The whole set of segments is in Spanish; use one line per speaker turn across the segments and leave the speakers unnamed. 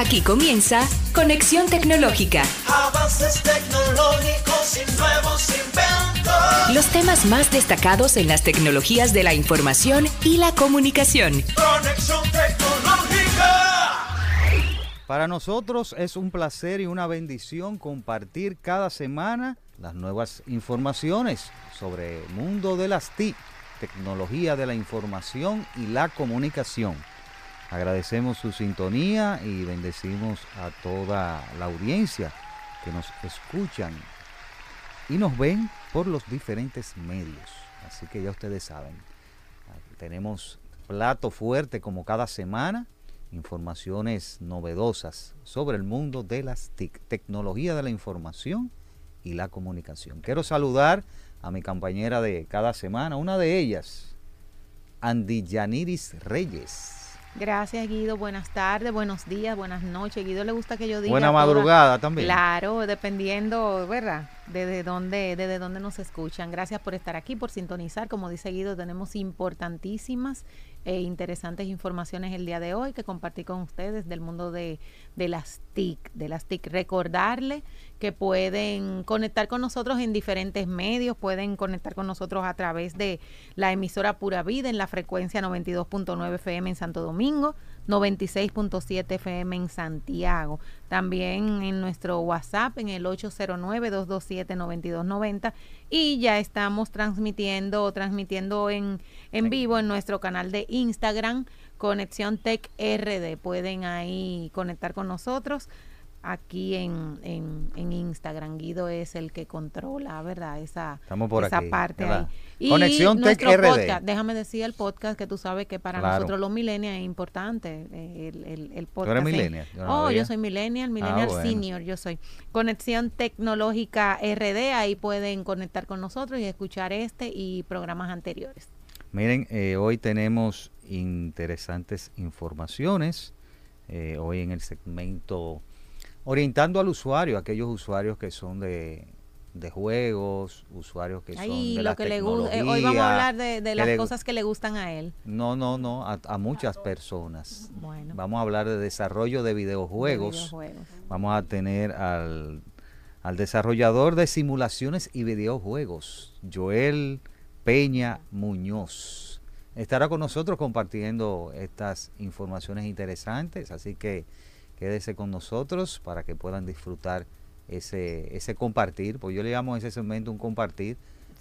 Aquí comienza Conexión Tecnológica.
Avances tecnológicos y nuevos inventos.
Los temas más destacados en las tecnologías de la información y la comunicación.
Conexión tecnológica.
Para nosotros es un placer y una bendición compartir cada semana las nuevas informaciones sobre el mundo de las TIC, tecnología de la información y la comunicación. Agradecemos su sintonía y bendecimos a toda la audiencia que nos escuchan y nos ven por los diferentes medios. Así que ya ustedes saben, tenemos plato fuerte como cada semana, informaciones novedosas sobre el mundo de las TIC, tecnología de la información y la comunicación. Quiero saludar a mi compañera de cada semana, una de ellas, Andy Yaniris Reyes.
Gracias Guido, buenas tardes, buenos días, buenas noches. Guido le gusta que yo diga.
Buena
toda-
madrugada también.
Claro, dependiendo, ¿verdad? Desde dónde, desde dónde nos escuchan. Gracias por estar aquí, por sintonizar. Como dice Guido, tenemos importantísimas e interesantes informaciones el día de hoy que compartí con ustedes del mundo de, de las TIC, de las TIC. Recordarle que pueden conectar con nosotros en diferentes medios, pueden conectar con nosotros a través de la emisora Pura Vida en la frecuencia 92.9 FM en Santo Domingo, 96.7 FM en Santiago. También en nuestro WhatsApp en el 809-227-9290 y ya estamos transmitiendo, transmitiendo en, en vivo en nuestro canal de Instagram, Conexión Tech RD. Pueden ahí conectar con nosotros aquí en, en, en Instagram. Guido es el que controla, ¿verdad? Esa,
Estamos por
esa
aquí,
parte
¿verdad?
ahí.
Conexión Tech RD.
podcast, déjame decir el podcast que tú sabes que para
Claro.
nosotros los millennials es importante eh, el, el, el podcast.
eres
en-
millennial? Yo no
oh, yo soy millennial, millennial
bueno.
senior, yo soy. Conexión Tecnológica RD, ahí pueden conectar con nosotros y escuchar este y programas anteriores.
Miren, eh, hoy tenemos interesantes informaciones. eh, hoy en el segmento orientando al usuario, aquellos usuarios que son de, de juegos, usuarios que son de
lo
la
que le gusta. hoy vamos a hablar de, de las cosas que le gustan a él.
No, no, no, a, a muchas personas.
Bueno,
Vamos a hablar de desarrollo de
de
videojuegos.
videojuegos.
Vamos a tener al, al desarrollador de simulaciones y videojuegos, Joel Peña Muñoz. Estará con nosotros compartiendo estas informaciones interesantes, así que quédese con nosotros para que puedan disfrutar ese, ese compartir, pues yo le llamo a ese segmento un compartir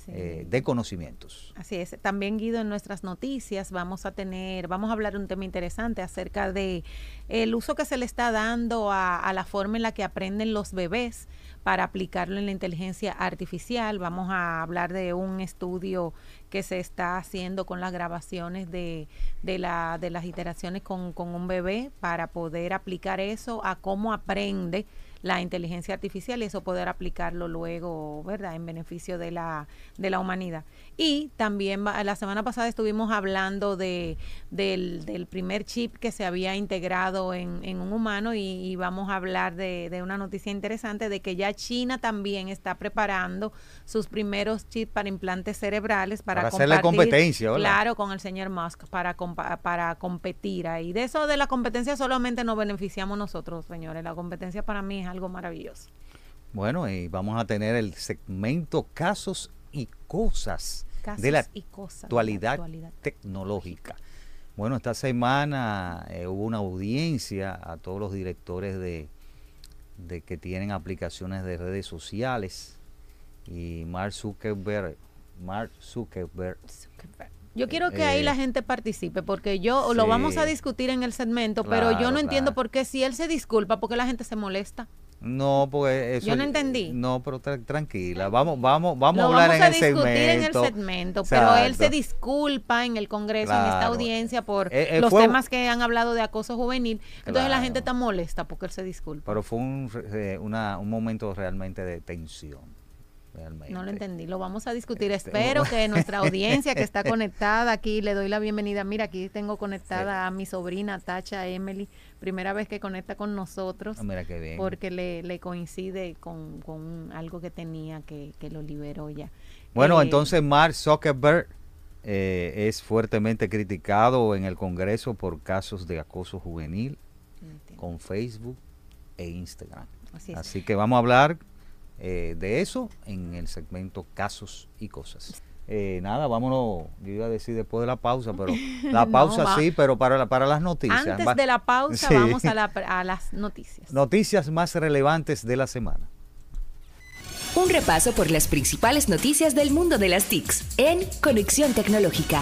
Sí.
eh, de conocimientos.
Así es. También Guido en nuestras noticias vamos a tener, vamos a hablar de un tema interesante acerca de el uso que se le está dando a, a la forma en la que aprenden los bebés para aplicarlo en la inteligencia artificial. Vamos a hablar de un estudio que se está haciendo con las grabaciones de, de, la, de las iteraciones con, con un bebé para poder aplicar eso a cómo aprende la inteligencia artificial y eso poder aplicarlo luego, ¿verdad?, en beneficio de la, de la humanidad. Y también la semana pasada estuvimos hablando de, del, del primer chip que se había integrado en, en un humano y, y vamos a hablar de, de una noticia interesante de que ya China también está preparando sus primeros chips para implantes cerebrales para,
Para hacerle competencia.
Claro, con el señor Musk para, para competir ahí. De eso de la competencia solamente nos beneficiamos nosotros, señores. La competencia para mí es algo maravilloso.
Bueno, y vamos a tener el segmento casos y cosas
Casos
de la
y cosas de la
actualidad, tecnológica. Bueno, esta semana eh, hubo una audiencia a todos los directores de, de que tienen aplicaciones de redes sociales y Mark Zuckerberg, Mark Zuckerberg
Yo quiero que ahí
Eh,
la gente participe, porque yo lo vamos a discutir en el segmento, pero yo
Claro,
no entiendo por qué si él se disculpa, porque la gente se molesta.
No, porque eso
Yo no entendí.
No, pero tra- tranquila, vamos vamos vamos a hablar
vamos
en
a
el
discutir
segmento.
en el segmento, pero él se disculpa en el Congreso, en esta audiencia, por
Eh, eh,
los
fue-
temas que han hablado de acoso juvenil. Entonces la gente está molesta porque él se disculpa.
Pero fue un, eh, una- un momento realmente de tensión. Realmente.
No lo entendí, lo vamos a discutir.
Este,
Espero que nuestra audiencia que está conectada aquí, le doy la bienvenida. Mira, aquí tengo conectada a mi sobrina Tacha Emily, primera vez que conecta con nosotros,
Ah, mira qué bien.
porque le, le coincide con, con algo que tenía que, que lo liberó ya.
Bueno,
Eh,
entonces Mark Zuckerberg eh, es fuertemente criticado en el Congreso por casos de acoso juvenil con Facebook e Instagram.
Así
que vamos a hablar eh, de eso en el segmento casos y cosas. Eh, nada, vámonos, yo iba a decir después de la pausa, pero la pausa sí, pero para, la- para las noticias.
Antes
Va-
de la pausa
Sí.
vamos a, la- a las noticias.
Noticias más relevantes de la semana.
Un repaso por las principales noticias del mundo de las TICs en Conexión Tecnológica.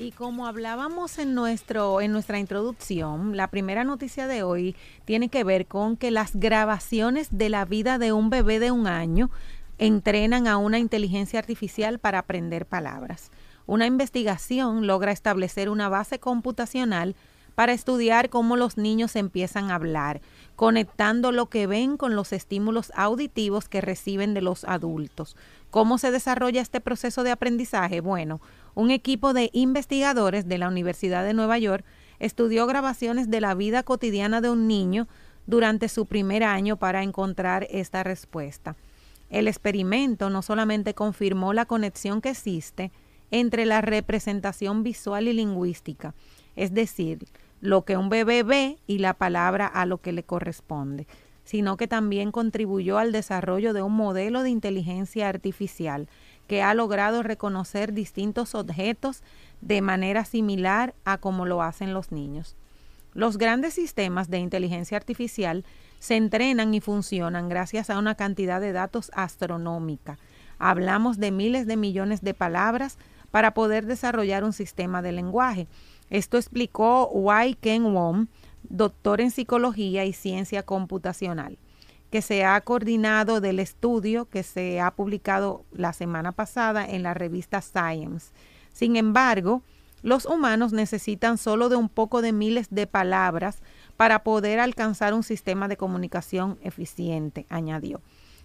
Y como hablábamos en nuestro en nuestra introducción, la primera noticia de hoy tiene que ver con que las grabaciones de la vida de un bebé de un año entrenan a una inteligencia artificial para aprender palabras. Una investigación logra establecer una base computacional para estudiar cómo los niños empiezan a hablar, conectando lo que ven con los estímulos auditivos que reciben de los adultos. ¿Cómo se desarrolla este proceso de aprendizaje? Bueno, un equipo de investigadores de la Universidad de Nueva York estudió grabaciones de la vida cotidiana de un niño durante su primer año para encontrar esta respuesta. El experimento no solamente confirmó la conexión que existe entre la representación visual y lingüística, es decir, lo que un bebé ve y la palabra a lo que le corresponde, sino que también contribuyó al desarrollo de un modelo de inteligencia artificial que ha logrado reconocer distintos objetos de manera similar a como lo hacen los niños. Los grandes sistemas de inteligencia artificial se entrenan y funcionan gracias a una cantidad de datos astronómica. Hablamos de miles de millones de palabras para poder desarrollar un sistema de lenguaje. Esto explicó Wai Ken Wong, doctor en psicología y ciencia computacional, que se ha coordinado del estudio que se ha publicado la semana pasada en la revista Science. Sin embargo, los humanos necesitan solo de un poco de miles de palabras para poder alcanzar un sistema de comunicación eficiente, añadió.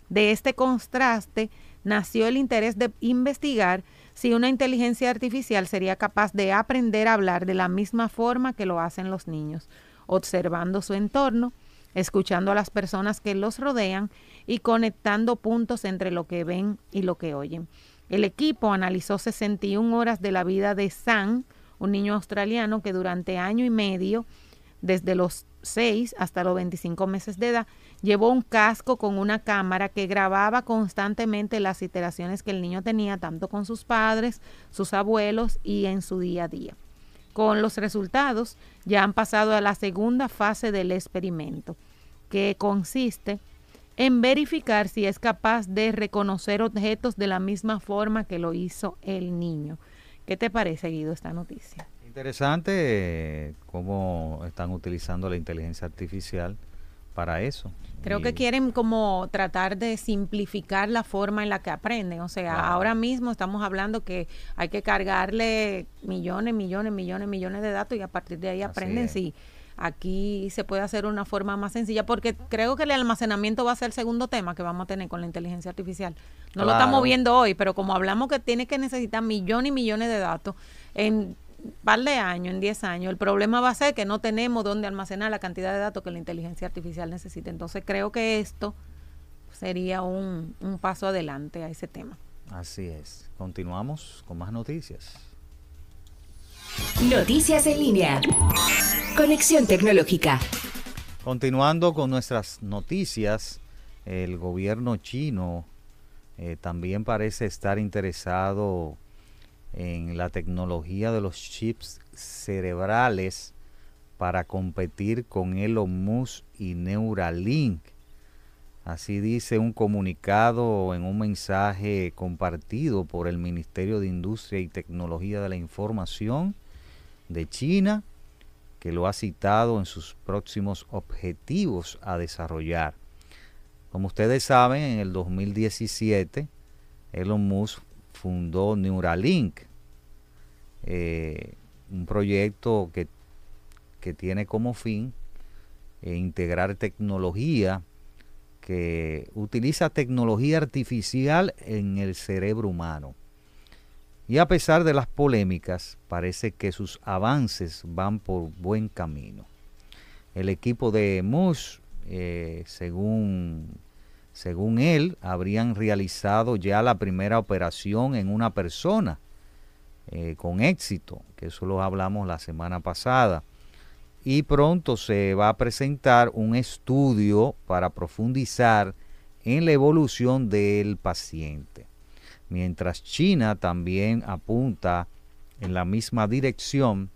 De este contraste nació el interés de investigar si una inteligencia artificial sería capaz de aprender a hablar de la misma forma que lo hacen los niños, observando su entorno, escuchando a las personas que los rodean y conectando puntos entre lo que ven y lo que oyen. El equipo analizó 61 horas de la vida de Sam, un niño australiano que durante año y medio, desde los 6 hasta los 25 meses de edad, llevó un casco con una cámara que grababa constantemente las iteraciones que el niño tenía, tanto con sus padres, sus abuelos y en su día a día. Con los resultados ya han pasado a la segunda fase del experimento, que consiste en verificar si es capaz de reconocer objetos de la misma forma que lo hizo el niño. ¿Qué te parece, Guido, esta noticia?
Interesante eh, cómo están utilizando la inteligencia artificial para eso.
Creo
Y-
que quieren como tratar de simplificar la forma en la que aprenden. O sea,
Claro.
ahora mismo estamos hablando que hay que cargarle millones, millones, millones, millones de datos y a partir de ahí aprenden si aquí se puede hacer una forma más sencilla porque creo que el almacenamiento va a ser el segundo tema que vamos a tener con la inteligencia artificial. No lo estamos viendo hoy, pero como hablamos que tiene que necesitar millones y millones de datos en par de años, en 10 años, el problema va a ser que no tenemos dónde almacenar la cantidad de datos que la inteligencia artificial necesita. Entonces creo que esto sería un, un paso adelante a ese tema.
Así es. Continuamos con más noticias.
Noticias en línea. Conexión Tecnológica.
Continuando con nuestras noticias, el gobierno chino eh, también parece estar interesado en la tecnología de los chips cerebrales para competir con Elon Musk y Neuralink. Así dice un comunicado en un mensaje compartido por el Ministerio de Industria y Tecnología de la Información de China, que lo ha citado en sus próximos objetivos a desarrollar. Como ustedes saben, en el 2017, Elon Musk fundó Neuralink, eh, un proyecto que, que tiene como fin eh, integrar tecnología que utiliza tecnología artificial en el cerebro humano. Y a pesar de las polémicas, parece que sus avances van por buen camino. El equipo de Musk, eh, según, según él, habrían realizado ya la primera operación en una persona eh, con éxito, que eso lo hablamos la semana pasada. y pronto se va a presentar un estudio para profundizar en la evolución del paciente. Mientras China también apunta en la misma dirección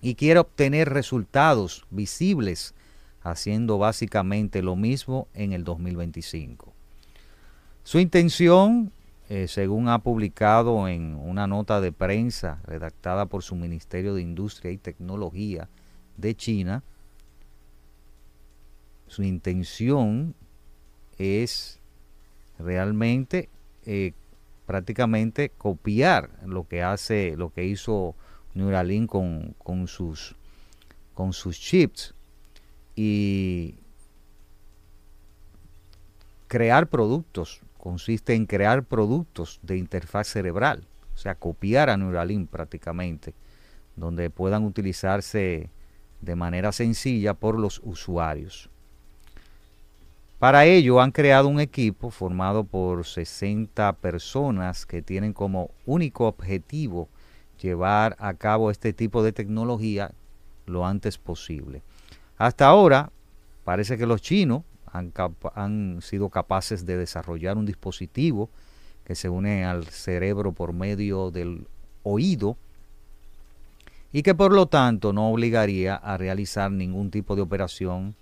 y quiere obtener resultados visibles haciendo básicamente lo mismo en el 2025. Su intención, eh, según ha publicado en una nota de prensa redactada por su Ministerio de Industria y Tecnología de China, su intención es realmente eh, prácticamente copiar lo que hace, lo que hizo Neuralink con, sus chips y crear productos, consiste en crear productos de interfaz cerebral, o sea, copiar a Neuralink prácticamente, donde puedan utilizarse de manera sencilla por los usuarios. Para ello han creado un equipo formado por 60 personas que tienen como único objetivo llevar a cabo este tipo de tecnología lo antes posible. Hasta ahora parece que los chinos han, sido capaces de desarrollar un dispositivo que se une al cerebro por medio del oído y que por lo tanto no obligaría a realizar ningún tipo de operación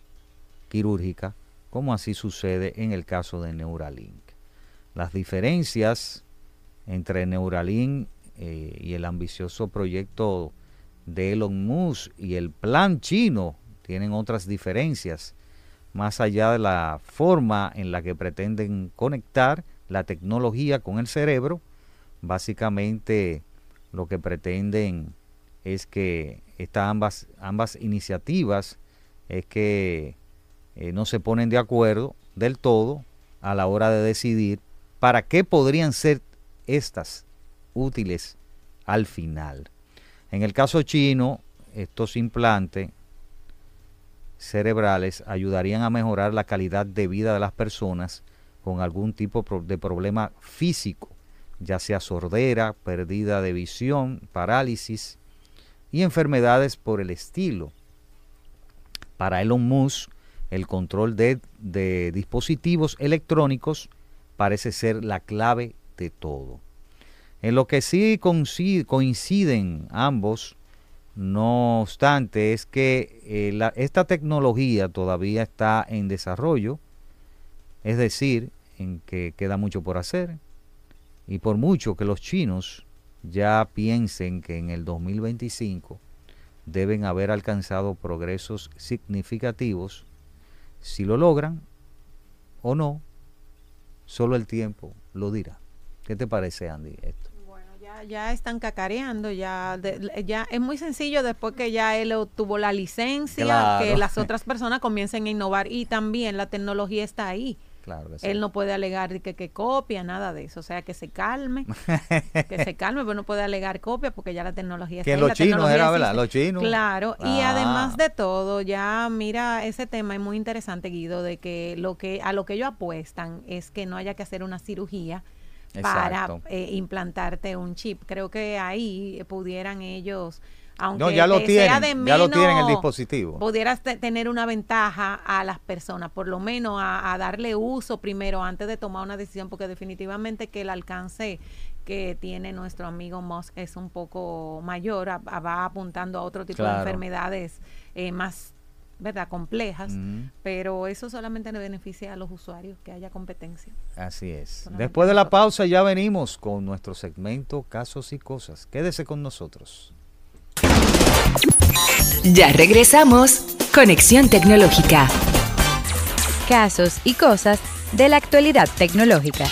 quirúrgica, como así sucede en el caso de Neuralink. Las diferencias entre Neuralink eh, y el ambicioso proyecto de Elon Musk y el plan chino tienen otras diferencias, más allá de la forma en la que pretenden conectar la tecnología con el cerebro, básicamente lo que pretenden es que estas ambas, ambas iniciativas es que eh, no se ponen de acuerdo del todo a la hora de decidir para qué podrían ser estas útiles al final. En el caso chino, estos implantes cerebrales ayudarían a mejorar la calidad de vida de las personas con algún tipo de problema físico, ya sea sordera, pérdida de visión, parálisis y enfermedades por el estilo. Para Elon Musk, el control de, de dispositivos electrónicos parece ser la clave de todo. En lo que sí coinciden ambos, no obstante, es que eh, esta tecnología todavía está en desarrollo, es decir, en que queda mucho por hacer, y por mucho que los chinos ya piensen que en el 2025 deben haber alcanzado progresos significativos, si lo logran o no, solo el tiempo lo dirá. ¿Qué te parece, Andy, esto?
Ya, ya están cacareando, ya, ya es muy sencillo después que ya él obtuvo la licencia, que las otras personas comiencen a innovar y también la tecnología está ahí. Él no puede alegar que, que copia, nada de eso. O sea, que se calme, que se calme, pero no puede alegar copia porque ya la tecnología está
Que los chinos era, ¿verdad? Los chinos.
Claro, y ah. además de todo, ya mira, ese tema es muy interesante, Guido, de que lo que a lo que ellos apuestan es que no haya que hacer una cirugía para eh, implantarte un chip. Creo que ahí pudieran ellos aunque no,
ya lo tienen, ya lo tienen el dispositivo.
Pudieras tener una ventaja a las personas, por lo menos a, darle uso primero antes de tomar una decisión, porque definitivamente que el alcance que tiene nuestro amigo Musk es un poco mayor, va apuntando a otro tipo de enfermedades eh, más ¿verdad? complejas, pero eso solamente le beneficia a los usuarios, que haya competencia.
Así es. Después de la pausa ya venimos con nuestro segmento Casos y Cosas. Quédese con nosotros.
Ya regresamos. Conexión Tecnológica. Casos y cosas de la actualidad tecnológica.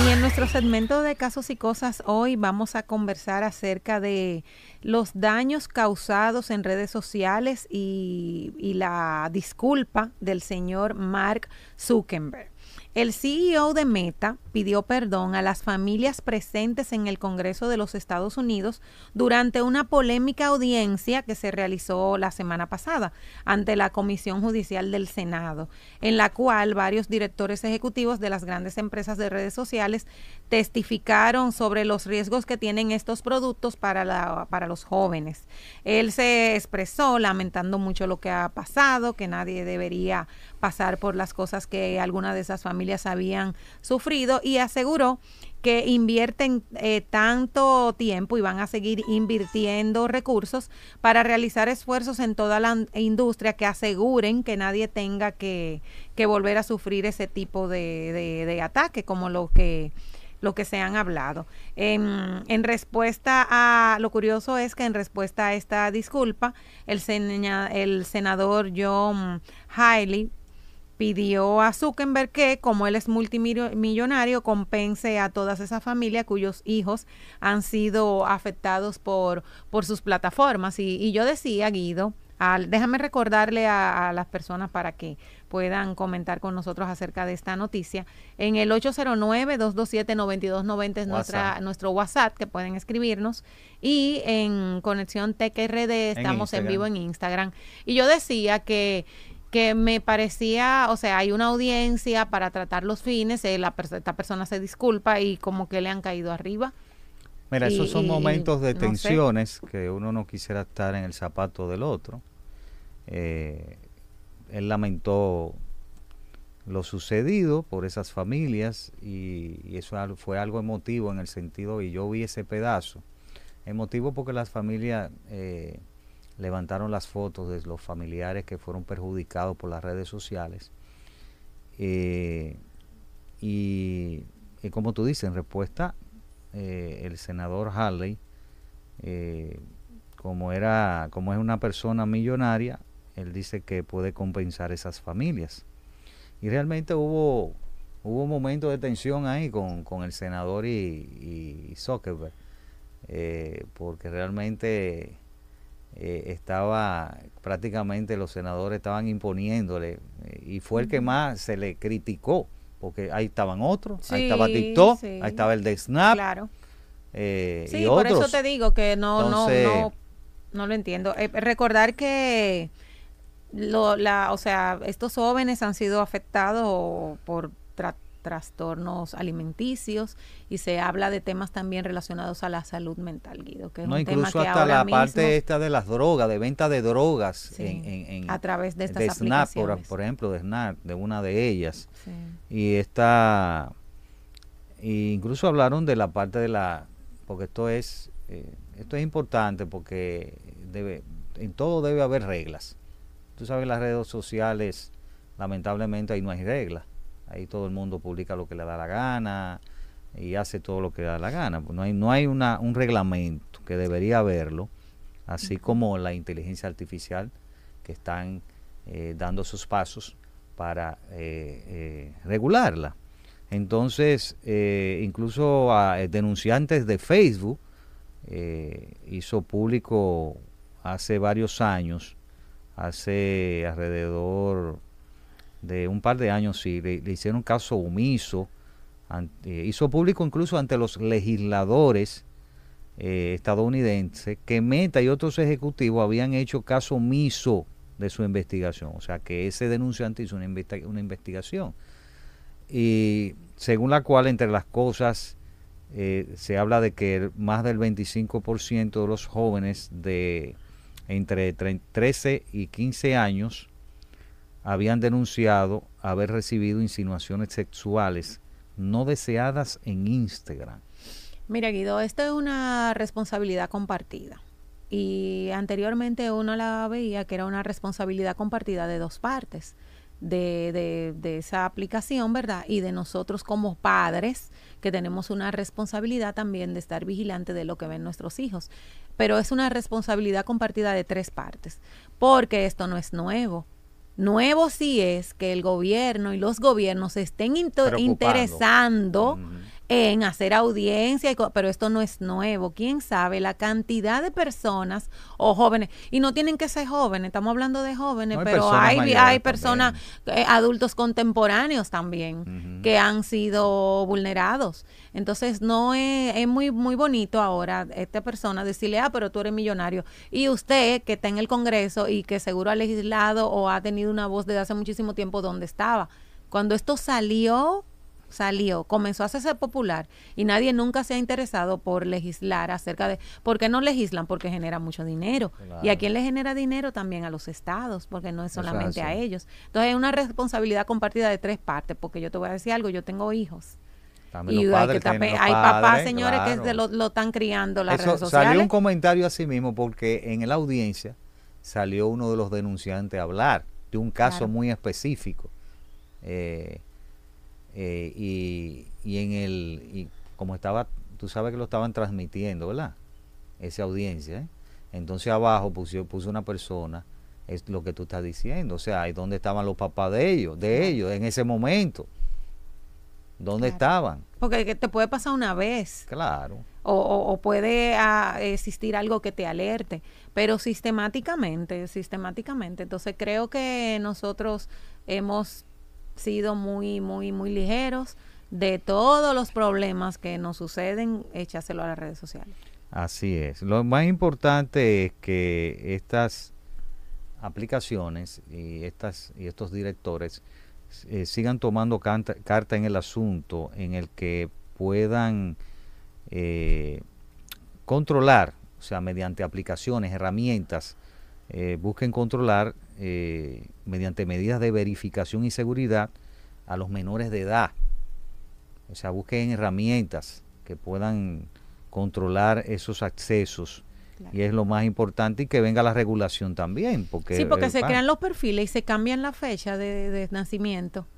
Y en nuestro segmento de casos y cosas hoy vamos a conversar acerca de los daños causados en redes sociales y, la disculpa del señor Mark Zuckerberg. El CEO de Meta pidió perdón a las familias presentes en el Congreso de los Estados Unidos durante una polémica audiencia que se realizó la semana pasada ante la Comisión Judicial del Senado, en la cual varios directores ejecutivos de las grandes empresas de redes sociales testificaron sobre los riesgos que tienen estos productos para, la, para los jóvenes. Él se expresó lamentando mucho lo que ha pasado, que nadie debería pasar por las cosas que algunas de esas familias habían sufrido y aseguró que invierten eh, tanto tiempo y van a seguir invirtiendo recursos para realizar esfuerzos en toda la industria que aseguren que nadie tenga que, que volver a sufrir ese tipo de, de, ataque como lo que lo que se han hablado. En, en, respuesta a, lo curioso es que en respuesta a esta disculpa, el, el senador John Haley pidió a Zuckerberg que, como él es multimillonario, compense a todas esas familias cuyos hijos han sido afectados por, por sus plataformas. Y, yo decía, Guido, al, déjame recordarle a, las personas para que puedan comentar con nosotros acerca de esta noticia. En el 809-227-9290 es nuestra, nuestro WhatsApp que pueden escribirnos. Y en Conexión TechRD estamos en vivo en Instagram. Y yo decía que que me parecía, o sea, hay una audiencia para tratar los fines, eh, la, esta persona se disculpa y como que le han caído arriba.
Mira, esos son momentos de tensiones que uno no quisiera estar en el zapato del otro. Eh, él lamentó lo sucedido por esas familias y, eso fue algo emotivo en el sentido, y yo vi ese pedazo, emotivo porque las familias... Eh, levantaron las fotos de los familiares que fueron perjudicados por las redes sociales. Eh, y, como tú dices, en respuesta, eh, el senador Harley, eh, como, era, como es una persona millonaria, él dice que puede compensar esas familias. Y realmente hubo, hubo momentos de tensión ahí con, el senador y, y Zuckerberg, porque realmente eh, estaba prácticamente los senadores estaban imponiéndole eh, y fue el que más se le criticó porque ahí estaban otros, ahí estaba TikTok, ahí estaba el de Snap.
Claro.
Eh,
sí, por eso te digo que no, no, no, no lo entiendo. recordar que lo, la, o sea, estos jóvenes han sido afectados por trastornos alimenticios y se habla de temas también relacionados a la salud mental, Guido, que es
no,
un
incluso
tema que
hasta
la
parte esta de las drogas, de venta de drogas
en, a través de estas
de
Snap,
por, ejemplo, de Snap, de una de ellas. Y esta, incluso hablaron de la parte de la, porque esto es, eh, esto es importante porque debe, en todo debe haber reglas. Tú sabes, las redes sociales, lamentablemente ahí no hay reglas ahí todo el mundo publica lo que le da la gana y hace todo lo que le da la gana. Pues no hay, no hay una, un reglamento que debería haberlo, así como la inteligencia artificial que están eh, dando sus pasos para eh, eh, regularla. Entonces, incluso a denunciantes de Facebook hizo público hace varios años, hace alrededor de un par de años, sí, le, hicieron caso omiso, eh, hizo público incluso ante los legisladores eh, estadounidenses que Meta y otros ejecutivos habían hecho caso omiso de su investigación, o sea que ese denunciante hizo una, una investigación. Y según la cual entre las cosas eh, se habla de que más del 25% de los jóvenes de entre 13 y 15 años habían denunciado haber recibido insinuaciones sexuales no deseadas en Instagram.
Mira, Guido, esto es una responsabilidad compartida. Y anteriormente uno la veía que era una responsabilidad compartida de dos partes, de, de, de esa aplicación, ¿verdad? Y de nosotros como padres, que tenemos una responsabilidad también de estar vigilante de lo que ven nuestros hijos. Pero es una responsabilidad compartida de tres partes, porque esto no es nuevo Nuevo sí es que el gobierno y los gobiernos estén interesando en hacer audiencia, y pero esto no es nuevo. ¿Quién sabe la cantidad de personas o jóvenes? Y no tienen que ser jóvenes, estamos hablando de jóvenes, pero hay, hay personas, eh, adultos contemporáneos también, que han sido vulnerados. Entonces, no es, es, muy, muy bonito ahora esta persona decirle, ah, pero tú eres millonario. Y usted, que está en el Congreso y que seguro ha legislado o ha tenido una voz desde hace muchísimo tiempo, ¿dónde estaba? Cuando esto salió salió, comenzó a hacerse popular y nadie nunca se ha interesado por legislar acerca de, ¿por qué no legislan? Porque genera mucho dinero. ¿Y a quién le genera dinero? También a los estados, porque no es solamente a ellos. Entonces hay una responsabilidad compartida de tres partes, porque yo te voy a decir algo, yo tengo hijos. y hay, papás, señores, que lo, lo, están criando las redes sociales.
Salió un comentario así mismo, porque en la audiencia salió uno de los denunciantes a hablar de un caso muy específico. Eh, eh, y, y, en el, y como estaba, tú sabes que lo estaban transmitiendo, ¿verdad? Esa audiencia, ¿eh? Entonces abajo puso, puso una persona, es lo que tú estás diciendo, o sea, ¿dónde estaban los papás de ellos, de ellos, en ese momento? ¿Dónde estaban?
Porque te puede pasar una vez.
Claro.
O, o, puede ah, existir algo que te alerte, pero sistemáticamente, sistemáticamente. Entonces creo que nosotros hemos sido muy, muy, muy ligeros de todos los problemas que nos suceden, échaselo a las redes sociales.
Así es. Lo más importante es que estas aplicaciones y estas y estos directores eh, sigan tomando carta en el asunto en el que puedan eh, controlar, o sea, mediante aplicaciones, herramientas, eh, busquen controlar eh, mediante medidas de verificación y seguridad a los menores de edad. O sea, busquen herramientas que puedan controlar esos accesos. Y es lo más importante y que venga la regulación también. Porque
sí, porque se crean los perfiles y se cambian la fecha de, nacimiento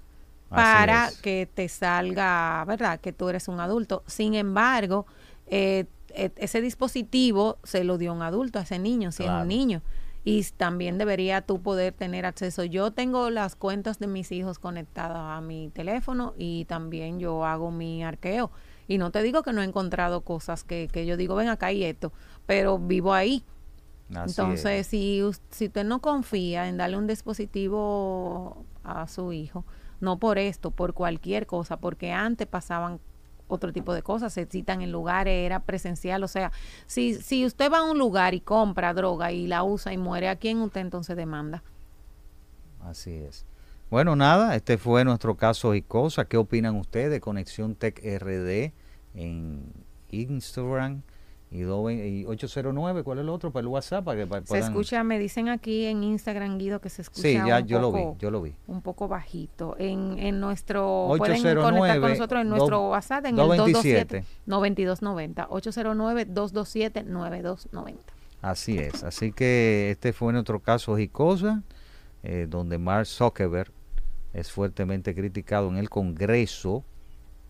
para que te salga, ¿verdad? Que tú eres un adulto. Sin embargo, eh, e, ese dispositivo se lo dio un adulto a ese niño, si es un niño y también debería tú poder tener acceso. Yo tengo las cuentas de mis hijos conectadas a mi teléfono y también yo hago mi arqueo. Y no te digo que no he encontrado cosas que, que yo digo, ven acá y esto, pero vivo ahí. Entonces, si, si usted no confía en darle un dispositivo a su hijo, no por esto, por cualquier cosa, porque antes pasaban otro tipo de cosas, se citan en lugares, era presencial, o sea, si, si usted va a un lugar y compra droga y la usa y muere, ¿a quién usted entonces demanda?
Así es. Bueno, nada, este fue nuestro caso y cosa. ¿Qué opinan ustedes de Conexión Tech RD en Instagram? Y, 809, ¿cuál es el otro? Para el WhatsApp. Para que,
Se escucha, me dicen aquí en Instagram, Guido, que se escucha.
Sí, ya yo lo vi, yo lo vi.
Un poco bajito. En, en nuestro. 809, pueden conectar con nosotros en nuestro WhatsApp en 227, el 227 9290. 809 227 9290.
Así es. Así que este fue nuestro caso y cosa, eh, donde Mark Zuckerberg es fuertemente criticado en el Congreso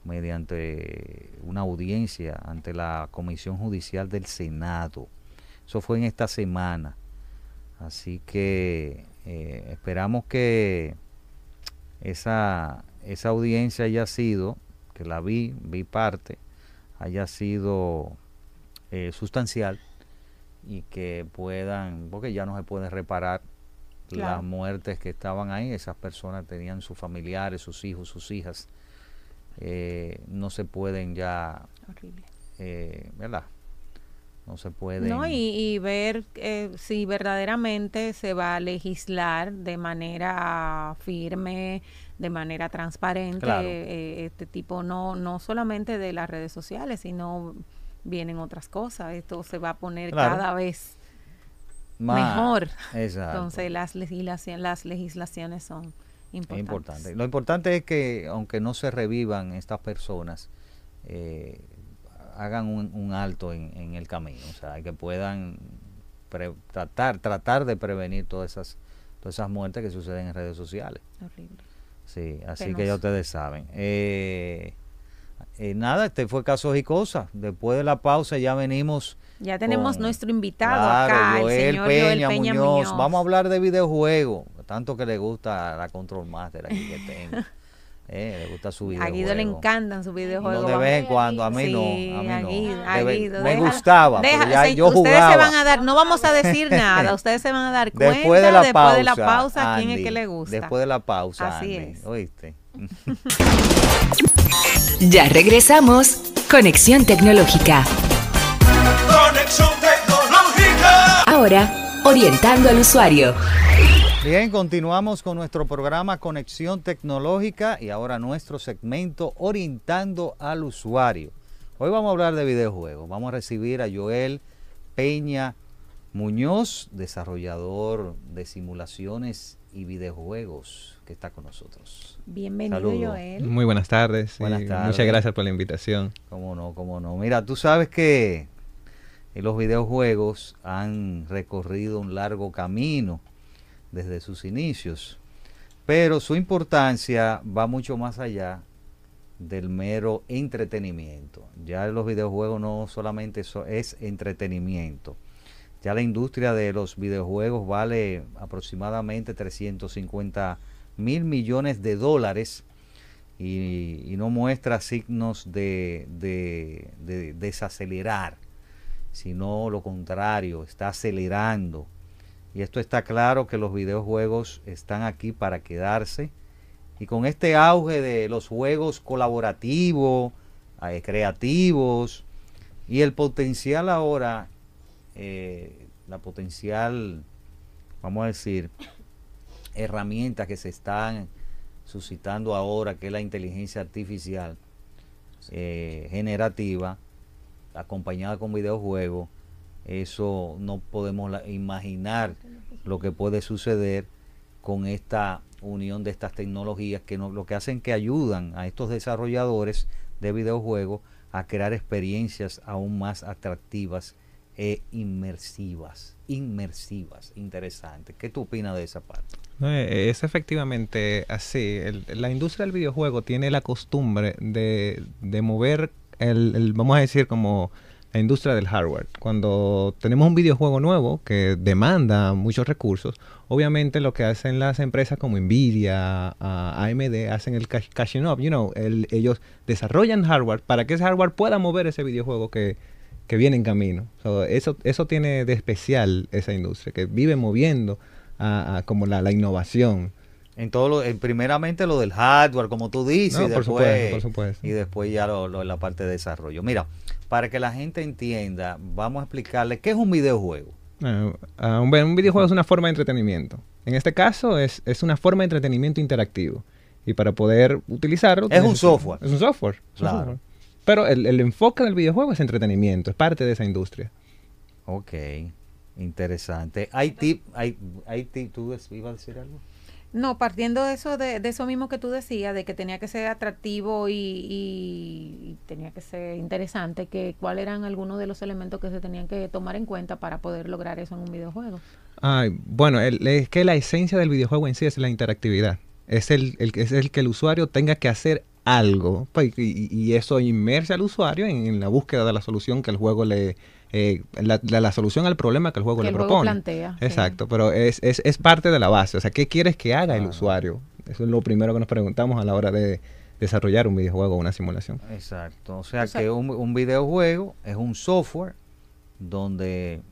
mediante una audiencia ante la Comisión Judicial del Senado. Eso fue en esta semana. Así que eh, esperamos que esa, esa audiencia haya sido, que la vi, vi parte, haya sido eh, sustancial y que puedan, porque ya no se puede reparar las muertes que estaban ahí, esas personas tenían sus familiares, sus hijos, sus hijas eh, no se pueden ya, eh, ¿verdad? No se pueden.
No, y, ver eh, si verdaderamente se va a legislar de manera firme, de manera transparente, este tipo, no, no solamente de las redes sociales, sino vienen otras cosas. Esto se va a poner cada vez mejor. Entonces las, legislación, las legislaciones son importante.
Lo importante es que, aunque no se revivan estas personas, eh, hagan un, alto en, el camino, o sea, que puedan tratar, tratar de prevenir todas esas, todas esas muertes que suceden en redes sociales. Horrible. Sí, así que ya ustedes saben. Eh, eh, nada, este fue Casos y Cosas. Después de la pausa ya venimos.
Ya tenemos nuestro invitado acá, el señor Peña,
Muñoz. Vamos a hablar de videojuegos tanto que le gusta la Control Master aquí que tengo. Eh, le gusta su
A
videojuego.
Guido le encantan sus
No
videojuegos.
de vez en cuando, a mí
Sí,
no. A mí
a
no.
Guido, a
me gustaba, pero
Deja-
ya
se-
yo
ustedes
jugaba.
se van a dar, no vamos a decir nada, ustedes se van a dar cuenta
Después de la pausa,
después de la pausa quién es que le gusta.
Después de la pausa,
Así
Andy,
es.
¿oíste?
Ya regresamos. Conexión tecnológica.
Conexión tecnológica.
Ahora, orientando al usuario.
Bien, continuamos con nuestro programa Conexión Tecnológica y ahora nuestro segmento Orientando al Usuario. Hoy vamos a hablar de videojuegos. Vamos a recibir a Joel Peña Muñoz, desarrollador de simulaciones y videojuegos, que está con nosotros.
Bienvenido,
Saludos.
Joel.
Muy buenas tardes.
Buenas tardes.
Muchas gracias por la invitación.
Cómo no, cómo no. Mira, tú sabes que los videojuegos han recorrido un largo camino desde sus inicios, pero su importancia va mucho más allá del mero entretenimiento. Ya los videojuegos no solamente so- es entretenimiento. Ya la industria de los videojuegos vale aproximadamente 350 mil millones de dólares y, no muestra signos de desacelerar, sino lo contrario, está acelerando. Y esto está claro que los videojuegos están aquí para quedarse. Y con este auge de los juegos colaborativos, eh, creativos, y el potencial ahora, eh, la potencial, vamos a decir, herramientas que se están suscitando ahora, que es la inteligencia artificial eh, generativa, acompañada con videojuegos, eso no podemos imaginar lo que puede suceder con esta unión de estas tecnologías que no- lo que hacen que ayudan a estos desarrolladores de videojuegos a crear experiencias aún más atractivas e inmersivas, inmersivas, interesantes. ¿Qué tú opinas de esa parte?
No, eh, Es efectivamente así. El- la industria del videojuego tiene la costumbre de, de mover el, el- vamos a decir, como la industria del hardware. Cuando tenemos un videojuego nuevo que demanda muchos recursos, obviamente lo que hacen las empresas como Nvidia, AMD, hacen el cash- cashing up. You know, el- ellos desarrollan hardware para que ese hardware pueda mover ese videojuego que, que viene en camino. So, eso, eso tiene de especial esa industria, que vive moviendo a como la, la innovación.
En todo lo, en primeramente lo del hardware, como tú dices,
No,
y,
por
después,
supuesto, por supuesto.
y después ya lo, lo- la parte de desarrollo. Mira, para que la gente entienda, vamos a explicarle qué es un videojuego.
Eh, ah, un, un videojuego es una forma de entretenimiento. En este caso es, es una forma de entretenimiento interactivo. Y para poder utilizarlo...
Es un software.
Es un software. es un
Claro.
software. Pero el, el enfoque del videojuego es entretenimiento, es parte de esa industria.
Ok, interesante. Hay tip, hay, hay tip, ¿tú ibas a decir algo?
No, partiendo de eso, de, de eso mismo que tú decías, de que tenía que ser atractivo y, tenía que ser interesante, que cuáles eran algunos de los elementos que se tenían que tomar en cuenta para poder lograr eso en un videojuego.
Ay, bueno, el- es que la esencia del videojuego en sí es la interactividad. Es el, el, que- es el que el usuario tenga que hacer algo. pues, y, eso inmerse al usuario en la búsqueda de la solución que el juego le... eh, la, la- la solución al problema que el juego
Que
le
el juego
propone.
plantea, sí.
Exacto, pero es, es, es parte de la base. O sea, ¿qué quieres que haga el usuario? Eso es lo primero que nos preguntamos a la hora de desarrollar un videojuego o una simulación.
Exacto. O sea
O sea-
que un, un videojuego es un software donde,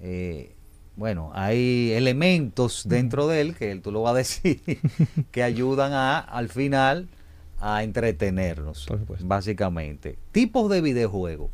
eh, bueno, hay elementos dentro de él, que él tú lo vas a decir, que ayudan a, al final, a entretenernos,
Por supuesto.
básicamente. Tipos de videojuegos.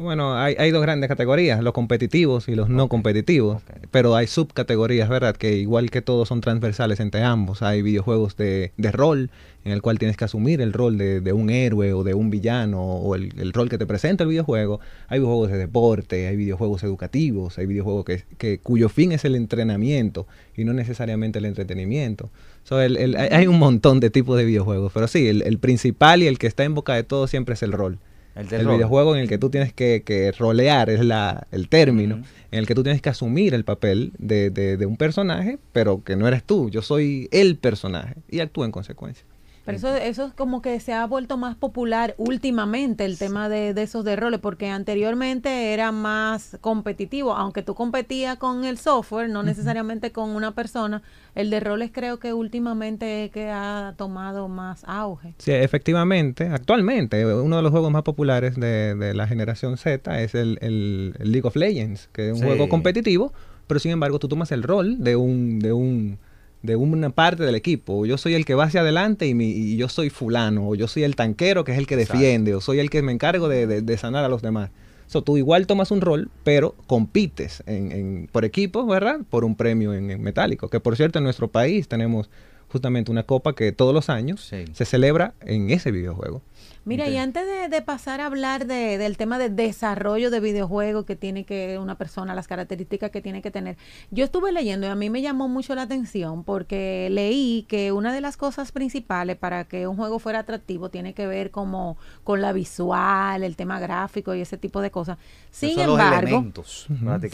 Bueno, hay, hay dos grandes categorías, los competitivos y los no competitivos, pero hay subcategorías, ¿verdad? Que igual que todos son transversales entre ambos. Hay videojuegos de, de rol, en el cual tienes que asumir el rol de, de un héroe o de un villano o el, el rol que te presenta el videojuego. Hay videojuegos de deporte, hay videojuegos educativos, hay videojuegos que, que, cuyo fin es el entrenamiento y no necesariamente el entretenimiento. So, el- el- hay- hay un montón de tipos de videojuegos, pero sí, el, el principal y el que está en boca de todos siempre es el rol.
El, del
El
rol.
videojuego en el que tú tienes que, que rolear es la, el término, en el que tú tienes que asumir el papel de, de- de un personaje, pero que no eres tú, yo soy el personaje y actúa en consecuencia.
Pero eso, eso es como que se ha vuelto más popular últimamente el tema de, de esos de roles, porque anteriormente era más competitivo, aunque tú competías con el software, no necesariamente con una persona, el de roles creo que últimamente es que ha tomado más auge.
Sí, efectivamente, actualmente uno de los juegos más populares de, de la generación Z es el, el- el League of Legends, que es un
Sí.
juego competitivo, pero sin embargo tú tomas el rol de un, de un de una parte del equipo. Yo soy el que va hacia adelante y, mi- y yo soy fulano, o yo soy el tanquero que es el que
Exacto.
defiende, o soy el que me encargo de, de- de sanar a los demás. So, tú igual tomas un rol, pero compites en, en- por equipos, ¿verdad? Por un premio en, en metálico. Que por cierto, en nuestro país tenemos justamente una copa que todos los años
Sí.
se celebra en ese videojuego.
Mira, y antes de, de pasar a hablar de- del tema de desarrollo de videojuegos que tiene que una persona, las características que tiene que tener, yo estuve leyendo y a mí me llamó mucho la atención porque leí que una de las cosas principales para que un juego fuera atractivo tiene que ver como con la visual, el tema gráfico y ese tipo de cosas. Sin
Esos son los
embargo,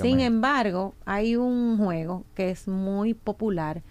sin embargo, hay un juego que es muy popular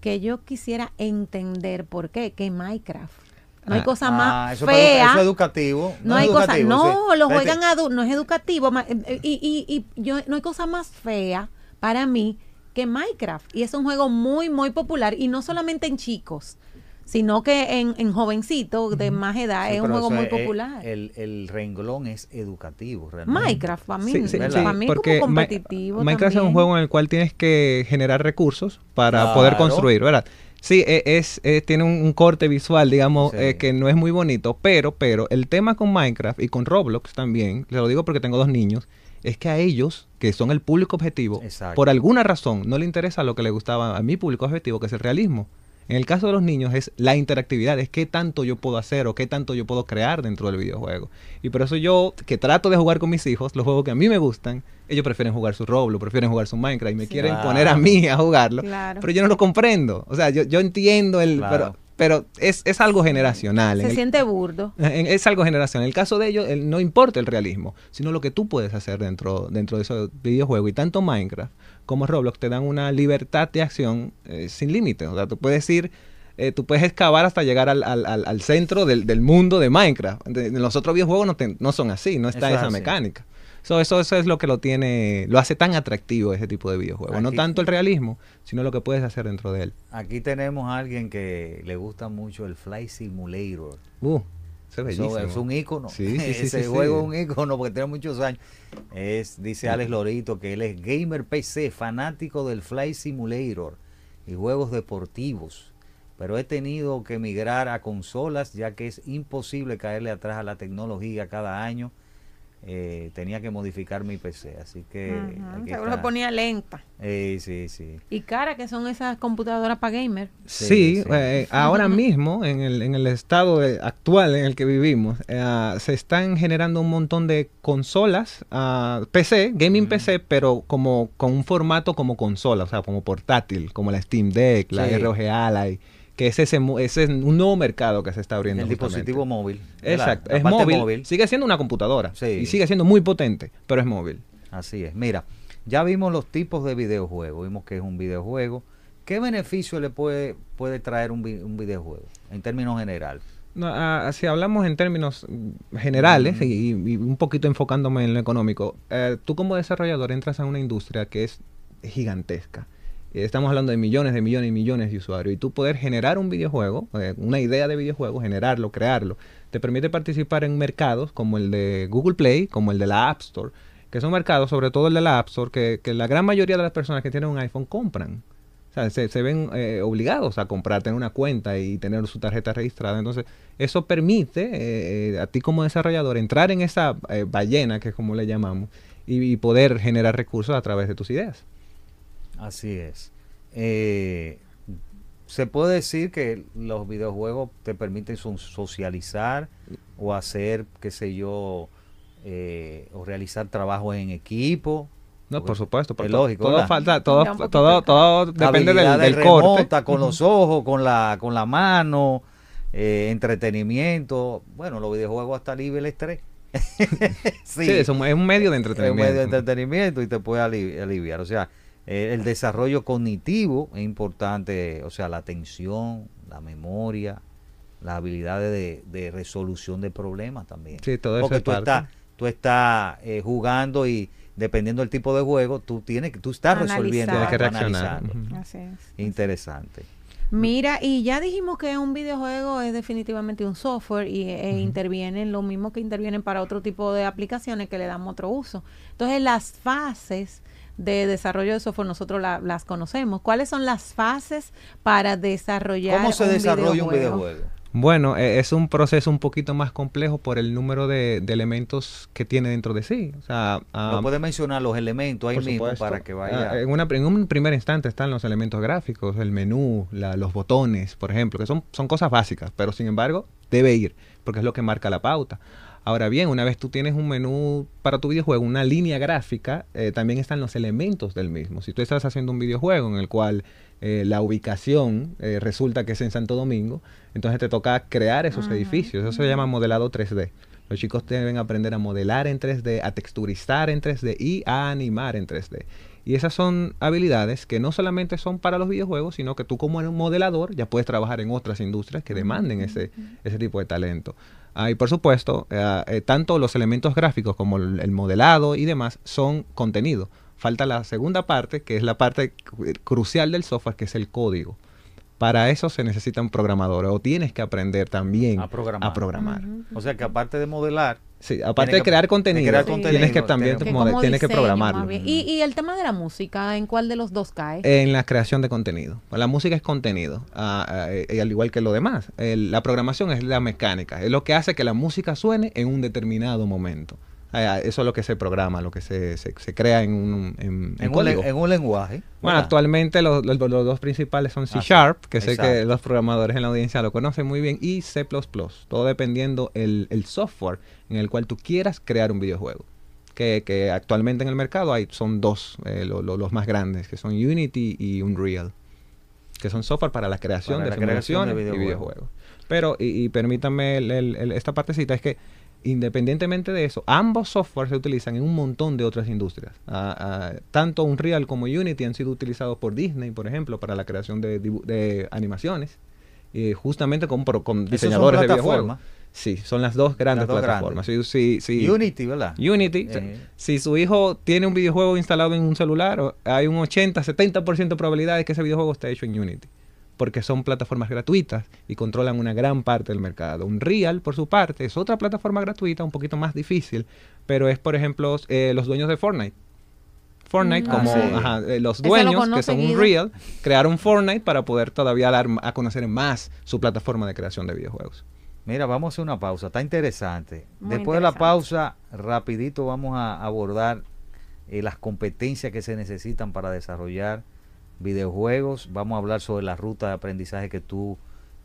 que yo quisiera entender por qué, que Minecraft. No hay
Ah,
cosa
Ah,
más
eso,
fea.
eso es educativo.
No,
es
hay cosa,
educativo,
no,
sí.
lo
Vete.
juegan adu- no es educativo ma- eh, eh, y, y, y yo no hay cosa más fea para mí que Minecraft y es un juego muy muy popular y no solamente en chicos, sino que en, en jovencitos de más edad
Sí,
es un juego muy
es-
popular.
El, el renglón es educativo, realmente.
Minecraft para mí,
Sí, sí,
¿verdad?
para mí es
porque
como
Ma-
competitivo.
Minecraft es un juego en el cual tienes que generar recursos para
Claro.
poder construir, ¿verdad? Sí, e- es, eh, tiene un, un corte visual, digamos,
Sí.
eh, que no es muy bonito, pero, pero el tema con Minecraft y con Roblox también, le lo digo porque tengo dos niños, es que a ellos, que son el público objetivo,
Exacto.
por alguna razón no le interesa lo que le gustaba a mi público objetivo, que es el realismo. En el caso de los niños es la interactividad, es qué tanto yo puedo hacer o qué tanto yo puedo crear dentro del videojuego. Y por eso yo, que trato de jugar con mis hijos, los juegos que a mí me gustan, ellos prefieren jugar su Roblox, prefieren jugar su Minecraft y me
Sí.
quieren poner a mí a jugarlo.
Claro.
Pero yo no lo comprendo. O sea, yo, yo entiendo el...
Claro.
Pero, pero es, es algo generacional. En
Se
el-
siente burdo.
en- Es algo generacional. En el caso de ellos, el- no importa el realismo, sino lo que tú puedes hacer dentro, dentro de esos videojuegos. Y tanto Minecraft como Roblox te dan una libertad de acción eh, sin límites. O sea, tú puedes ir, eh, tú puedes excavar hasta llegar al, al- al- al centro del, del mundo de Minecraft. En los otros videojuegos no, te- no son así, no está
Eso es
esa
así.
mecánica. So, eso, eso es lo que lo tiene, lo hace tan atractivo ese tipo de videojuegos. No
Aquí-
tanto el realismo, sino lo que puedes hacer dentro de él.
Aquí tenemos a alguien que le gusta mucho el Fly Simulator.
Uh, eso es bellísimo.
es un ícono.
Sí, sí, sí,
Ese juego es un ícono porque tiene muchos años. Es, dice Alex Lorito que él es gamer PC, fanático del Fly Simulator y juegos deportivos. Pero he tenido que migrar a consolas ya que es imposible caerle atrás a la tecnología cada año. Eh, tenía que modificar mi PC, así que
Seguro
está.
se ponía lenta.
Eh, sí, sí.
Y cara que son esas computadoras para gamer.
Sí,
Sí, sí.
eh, ahora mismo, en el, en el estado de- actual en el que vivimos, eh, se están generando un montón de consolas, ah, PC, gaming PC, pero como con un formato como consola, o sea, como portátil, como la Steam Deck, la
Sí.
ROG Ally, que es ese, ese es un nuevo mercado que se está abriendo.
El
justamente.
dispositivo móvil.
Exacto,
La
es móvil, sigue siendo una computadora
Sí.
y sigue siendo muy potente, pero es móvil.
Así es. Mira, ya vimos los tipos de videojuegos. Vimos que es un videojuego. ¿Qué beneficio le puede, puede traer un, un videojuego en términos generales?
No, ah, si hablamos en términos mm, generales y, y un poquito enfocándome en lo económico, eh, tú como desarrollador entras a una industria que es gigantesca. Eh, Estamos hablando de millones de millones y millones de usuarios y tú poder generar un videojuego, eh, una idea de videojuego, generarlo, crearlo, te permite participar en mercados como el de Google Play, como el de la App Store, que son mercados, sobre todo el de la App Store, que, que la gran mayoría de las personas que tienen un iPhone compran. O sea, se, se ven eh, obligados a comprar, tener una cuenta y tener su tarjeta registrada. Entonces, eso permite eh, eh, a ti como desarrollador entrar en esa ballena, que es como le llamamos, y poder generar recursos a través de tus ideas.
Así es. Eh, se puede decir que los videojuegos te permiten so- socializar o hacer, qué sé yo, eh, o realizar trabajos en equipo.
No, por supuesto,
es
por
lógico,
todo
¿verdad?
falta, todo, todo,
de-
todo depende del,
Habilidades
del corte.
remotas, con los ojos, con la, con la mano, eh, entretenimiento. Bueno, los videojuegos hasta alivia el estrés.
Sí, eso es un medio de
Es un
entretenimiento.
medio de entretenimiento y te puede ali- aliviar. O sea, eh, el desarrollo cognitivo es importante, o sea, la atención, la memoria, las habilidades de, de resolución de problemas también.
Sí, todo eso
Porque
es
tú
parte.
estás, tú estás eh, jugando y dependiendo del tipo de juego, tú tienes que, tú estás
Analizar.
resolviendo,
Tienes que reaccionar.
Así es.
Interesante.
Mira, y ya dijimos que un videojuego es definitivamente un software y e intervienen lo mismo que intervienen para otro tipo de aplicaciones que le damos otro uso. Entonces, las fases de desarrollo de software nosotros la- las conocemos. ¿Cuáles son las fases para desarrollar
¿Cómo se
un
desarrolla un
videojuego?
videojuego?
Bueno, eh, es un proceso un poquito más complejo por el número de, de elementos que tiene dentro de sí. O sea, ah,
¿Me puedes mencionar los elementos ahí mismo
supuesto.
para que vaya?
Ah, en, una, en un primer instante están los elementos gráficos, el menú, la- los botones, por ejemplo, que son, son cosas básicas, pero sin embargo debe ir, porque es lo que marca la pauta. Ahora bien, una vez tú tienes un menú para tu videojuego, una línea gráfica, eh, también están los elementos del mismo. Si tú estás haciendo un videojuego en el cual eh, la ubicación eh, resulta que es en Santo Domingo, entonces te toca crear esos edificios. Eso se llama modelado 3D. Los chicos deben aprender a modelar en 3D, a texturizar en 3D y a animar en 3D. Y esas son habilidades que no solamente son para los videojuegos, sino que tú como un modelador ya puedes trabajar en otras industrias que demanden ese, ese tipo de talento. Ah, y por supuesto, eh, eh, tanto los elementos gráficos como el, el modelado y demás son contenido. Falta la segunda parte, que es la parte cru- crucial del software, que es el código. Para eso se necesitan programadores o tienes que aprender también
A programar.
a programar.
O sea que aparte de modelar,
Sí, aparte de
que-
crear
de
contenido,
crear
tienes
contenido,
que también
Que
tienes que programarlo.
Y, y el tema de la música, ¿en cuál de los dos cae?
En la creación de contenido. La música es contenido, ah, ah, eh, al igual que lo demás. El- la programación es la mecánica, es lo que hace que la música suene en un determinado momento. Ah, eso es lo que se programa, lo que se, se- se crea en un, en, en
en un, en lenguaje.
Bueno, actualmente los, los- los dos principales son C. Sharp, que sé que los programadores en la audiencia lo conocen muy bien, y C++, todo dependiendo el, el software en el cual tú quieras crear un videojuego. Que, que actualmente en el mercado hay, son dos, eh, lo- lo- los más grandes, que son Unity y Unreal, que son software para la creación
Para
de
la creación de
simulaciones y
videojuegos.
videojuegos. Pero, y, y permítanme el- el- el- esta partecita, es que independientemente de eso, ambos software se utilizan en un montón de otras industrias. Ah, ah, tanto Unreal como Unity han sido utilizados por Disney, por ejemplo, para la creación de, animaciones, eh, justamente con, diseñadores de videojuegos. Sí, son las dos grandes
Las dos
plataformas. Sí, sí, sí.
Unity, ¿verdad?
Unity,
Eh.
si su hijo tiene un videojuego instalado en un celular, hay un 80, 70% de probabilidad de que ese videojuego esté hecho en Unity. Porque son plataformas gratuitas y controlan una gran parte del mercado. Unreal, por su parte, es otra plataforma gratuita, un poquito más difícil, pero es, por ejemplo, eh, los dueños de Fortnite. Fortnite,
Mm.
como
Ah, sí.
ajá, eh, los
lo
dueños, que son
Guido.
Unreal, crearon Fortnite para poder todavía dar a conocer más su plataforma de creación de videojuegos.
Mira, vamos a hacer una pausa, está interesante.
Muy
Después de la pausa, rapidito vamos a abordar eh, las competencias que se necesitan para desarrollar videojuegos. Vamos a hablar sobre la ruta de aprendizaje que tú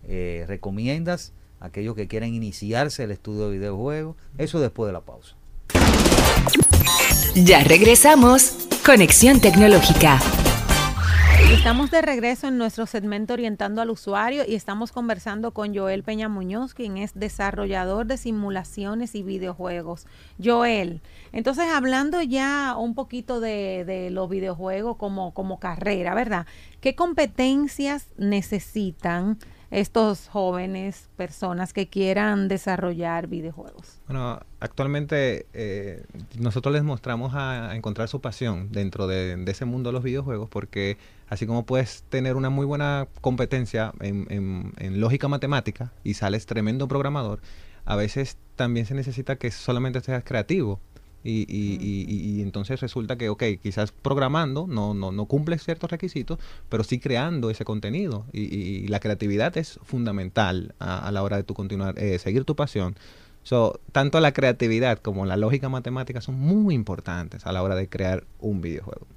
eh, recomiendas aquellos que quieren iniciarse el estudio de videojuegos. Eso después de la pausa.
Ya regresamos. Conexión Tecnológica.
Estamos de regreso en nuestro segmento Orientando al Usuario y estamos conversando con Joel Peña Muñoz, quien es desarrollador de simulaciones y videojuegos. Joel, entonces hablando ya un poquito de, los videojuegos como, como carrera, ¿verdad? ¿Qué competencias necesitan estos jóvenes, personas que quieran desarrollar videojuegos?
Bueno, actualmente eh, nosotros les mostramos a, encontrar su pasión dentro de, ese mundo de los videojuegos porque así como puedes tener una muy buena competencia en, en- en lógica matemática y sales tremendo programador, a veces también se necesita que solamente seas creativo. Y, y- y- y- y entonces resulta que, ok, quizás programando no, no, no cumples ciertos requisitos, pero sí creando ese contenido. Y la creatividad es fundamental a, a la hora de tu continuar, eh, seguir tu pasión. So, tanto la creatividad como la lógica matemática son muy importantes a la hora de crear un videojuego.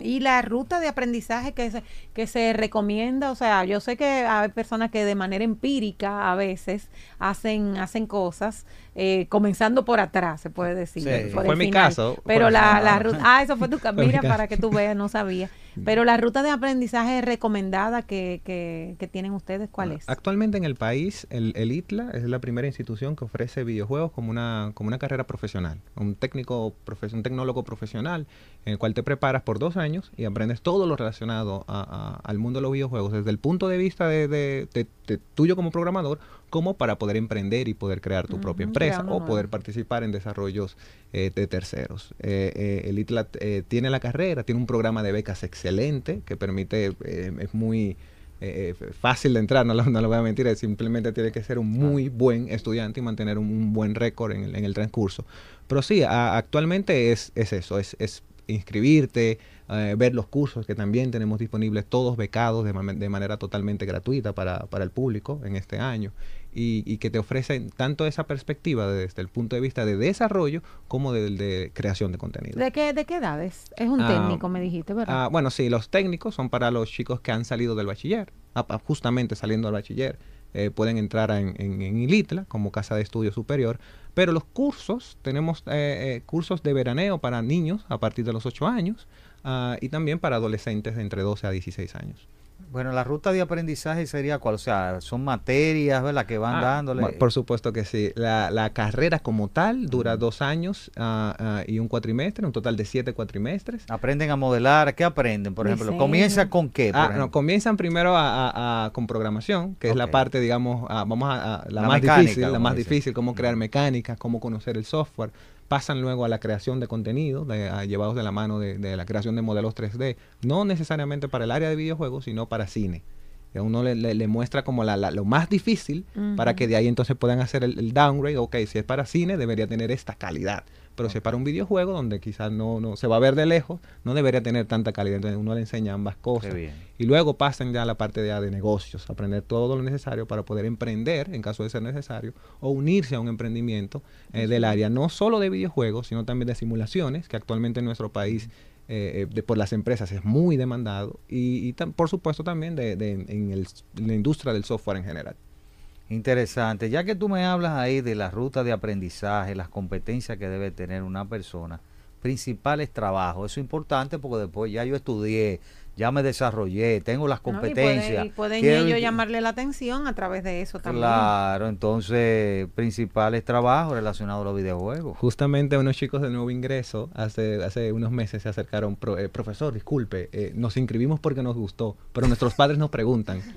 Y la ruta de aprendizaje que se, que se recomienda, o sea, yo sé que hay personas que de manera empírica a veces hacen, hacen cosas, eh, comenzando por atrás, se puede decir.
Sí.
por
Fue mi
final.
caso.
Pero la, la ruta, ah, eso fue tu
mi
mira, para que tú veas, no sabía. Pero la ruta de aprendizaje recomendada que, que, que tienen ustedes, ¿cuál es?
Actualmente en el país, el, el ITLA es la primera institución que ofrece videojuegos como una, como una carrera profesional. Un técnico, profe- un tecnólogo profesional en el cual te preparas por dos años y aprendes todo lo relacionado a- a- al mundo de los videojuegos, desde el punto de vista de, de- de- de tuyo como programador, como para poder emprender y poder crear tu propia empresa o
nuevo.
poder participar en desarrollos eh, de terceros. Eh, eh, el ITLA tiene la carrera, tiene un programa de becas excelente que permite, es muy eh, fácil de entrar, no lo, no lo voy a mentir, simplemente tiene que ser un muy buen estudiante y mantener un, un buen récord en el, en el transcurso. Pero sí, a- actualmente es, es eso, es, es inscribirte, eh, ver los cursos que también tenemos disponibles, todos becados de, ma- de manera totalmente gratuita para, para el público en este año. Y, y que te ofrecen tanto esa perspectiva desde el punto de vista de desarrollo como de, de creación de contenido.
¿De qué, ¿De qué edades? Es un
Ah,
técnico, me dijiste, ¿verdad?
Ah, bueno, sí, los técnicos son para los chicos que han salido del bachiller, ah, justamente saliendo del bachiller. eh, pueden entrar en, en, en ILITLA como casa de estudio superior, pero los cursos, tenemos eh, eh, cursos de veraneo para niños a partir de los 8 años ah, y también para adolescentes de entre 12 a 16 años.
Bueno, la ruta de aprendizaje sería cuál, o sea, son materias, ¿verdad? Que van
Ah,
dándole.
Por supuesto que sí. La, la carrera como tal dura dos años ah, y un cuatrimestre, un total de siete cuatrimestres.
Aprenden a modelar, ¿qué aprenden? Por ejemplo,
Diseño.
comienza con qué, por
Ah, no, comienzan primero a, a- a- con programación, que es la parte, digamos, ah, vamos a, a- la,
La
más
mecánica,
difícil, la más difícil, cómo crear mecánicas, cómo conocer el software. Pasan luego a la creación de contenido, de- a- llevados de la mano de, de la creación de modelos 3D, no necesariamente para el área de videojuegos, sino para cine. Que uno le, le- le muestra como la- la- lo más difícil para que de ahí entonces puedan hacer el, el downgrade. Ok, si es para cine, debería tener esta calidad. Pero si es para un videojuego donde quizás no, no se va a ver de lejos, no debería tener tanta calidad. Entonces uno le enseña ambas cosas. Y luego pasan ya a la parte de, de negocios, aprender todo lo necesario para poder emprender en caso de ser necesario o unirse a un emprendimiento eh, del área, no solo de videojuegos, sino también de simulaciones, que actualmente en nuestro país eh, eh, de- por las empresas es muy demandado y, por supuesto también de, de- en, el- en la industria del software en general.
Interesante. Ya que tú me hablas ahí de la ruta de aprendizaje, las competencias que debe tener una persona, principales trabajos. Eso es importante porque después ya yo estudié, ya me desarrollé, tengo las
¿no? Y
competencias.
pueden, y pueden
quiero-
ellos llamarle la atención a través de eso también.
Claro, entonces, principales trabajos relacionados a los videojuegos.
Justamente unos chicos de nuevo ingreso hace, hace unos meses se acercaron, "Pro- eh, profesor, disculpe, eh, nos inscribimos porque nos gustó, pero nuestros padres nos preguntan,